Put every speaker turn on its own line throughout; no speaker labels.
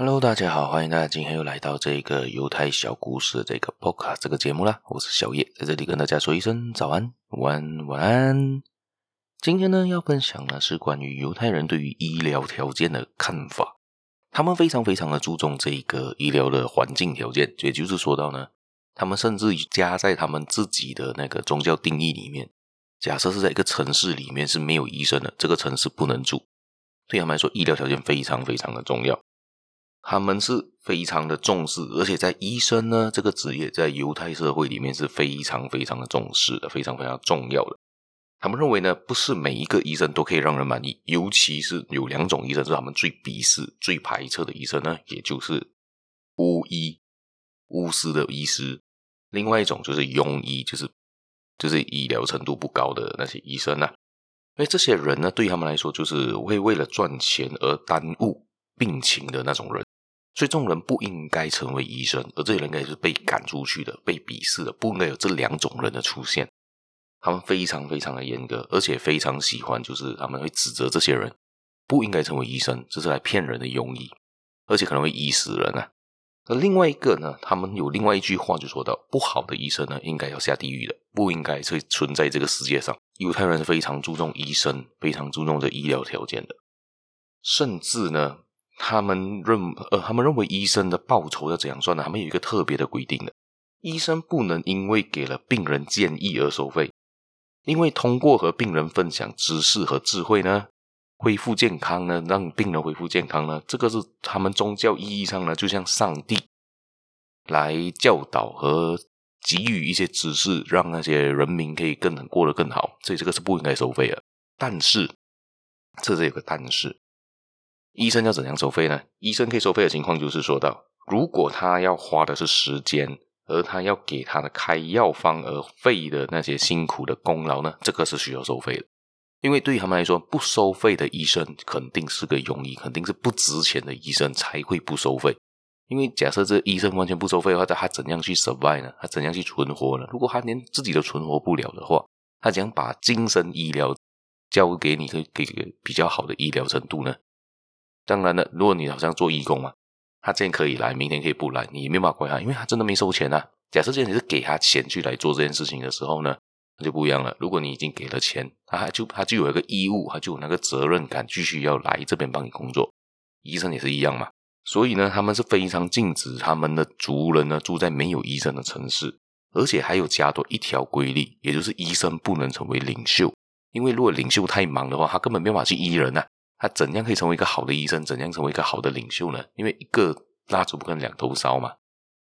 Hello，大家好，欢迎大家今天又来到这个犹太小故事这个 Podcast 这个节目啦。我是小叶，在这里跟大家说一声早安、晚安、晚安。今天呢，要分享的是关于犹太人对于医疗条件的看法。他们非常非常的注重这个医疗的环境条件，也就是说到呢，他们甚至加在他们自己的那个宗教定义里面。假设是在一个城市里面是没有医生的，这个城市不能住。对他们来说，医疗条件非常非常的重要。他们是非常的重视，而且在医生呢这个职业，在犹太社会里面是非常非常的重视的，非常非常重要的。他们认为呢，不是每一个医生都可以让人满意，尤其是有两种医生是他们最鄙视、最排斥的医生呢，也就是巫医、巫师的医师，另外一种就是庸医，就是就是医疗程度不高的那些医生啊。因为这些人呢，对他们来说，就是会为了赚钱而耽误病情的那种人。所以，这种人不应该成为医生，而这些人应该是被赶出去的、被鄙视的，不应该有这两种人的出现。他们非常非常的严格，而且非常喜欢，就是他们会指责这些人不应该成为医生，这是来骗人的庸医，而且可能会医死人啊。而另外一个呢，他们有另外一句话就说到：不好的医生呢，应该要下地狱的，不应该会存在这个世界上。犹太人是非常注重医生，非常注重这医疗条件的，甚至呢。他们认呃，他们认为医生的报酬要怎样算呢？他们有一个特别的规定的，医生不能因为给了病人建议而收费，因为通过和病人分享知识和智慧呢，恢复健康呢，让病人恢复健康呢，这个是他们宗教意义上呢，就像上帝来教导和给予一些知识，让那些人民可以更能过得更好，所以这个是不应该收费的。但是，这是有个但是。医生要怎样收费呢？医生可以收费的情况就是说到，如果他要花的是时间，而他要给他的开药方而费的那些辛苦的功劳呢，这个是需要收费的。因为对于他们来说，不收费的医生肯定是个庸医，肯定是不值钱的医生才会不收费。因为假设这医生完全不收费的话，他怎样去 survive 呢？他怎样去存活呢？如果他连自己都存活不了的话，他怎样把精神医疗交给你，可以给个比较好的医疗程度呢？当然了，如果你好像做义工嘛，他今天可以来，明天可以不来，你也没办法怪他，因为他真的没收钱啊。假设今天你是给他钱去来做这件事情的时候呢，那就不一样了。如果你已经给了钱，他就他就有一个义务，他就有那个责任感，继续要来这边帮你工作。医生也是一样嘛，所以呢，他们是非常禁止他们的族人呢住在没有医生的城市，而且还有加多一条规律，也就是医生不能成为领袖，因为如果领袖太忙的话，他根本没法去医人呐、啊。他怎样可以成为一个好的医生？怎样成为一个好的领袖呢？因为一个蜡烛不可能两头烧嘛。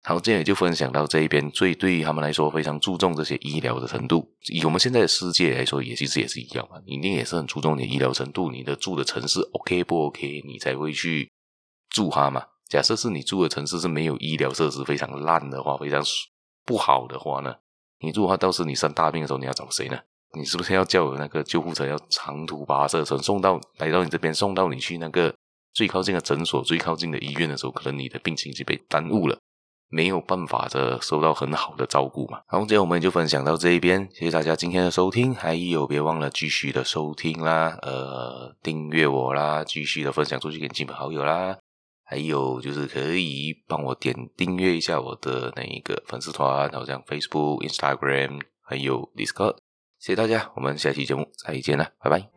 好，今天也就分享到这一边。所以对于他们来说，非常注重这些医疗的程度。以我们现在的世界来说，也其实也是一样嘛。你一定也是很注重你的医疗程度，你的住的城市 OK 不 OK，你才会去住它嘛。假设是你住的城市是没有医疗设施，非常烂的话，非常不好的话呢，你住的话，到时你生大病的时候，你要找谁呢？你是不是要叫那个救护车要长途跋涉，从送到来到你这边，送到你去那个最靠近的诊所、最靠近的医院的时候，可能你的病情就被耽误了，没有办法的受到很好的照顾嘛。好，今天我们就分享到这一边，谢谢大家今天的收听，还有别忘了继续的收听啦，呃，订阅我啦，继续的分享出去给亲朋好友啦，还有就是可以帮我点订阅一下我的那一个粉丝团，好像 Facebook、Instagram，还有 Discord。谢谢大家，我们下期节目再见了，拜拜。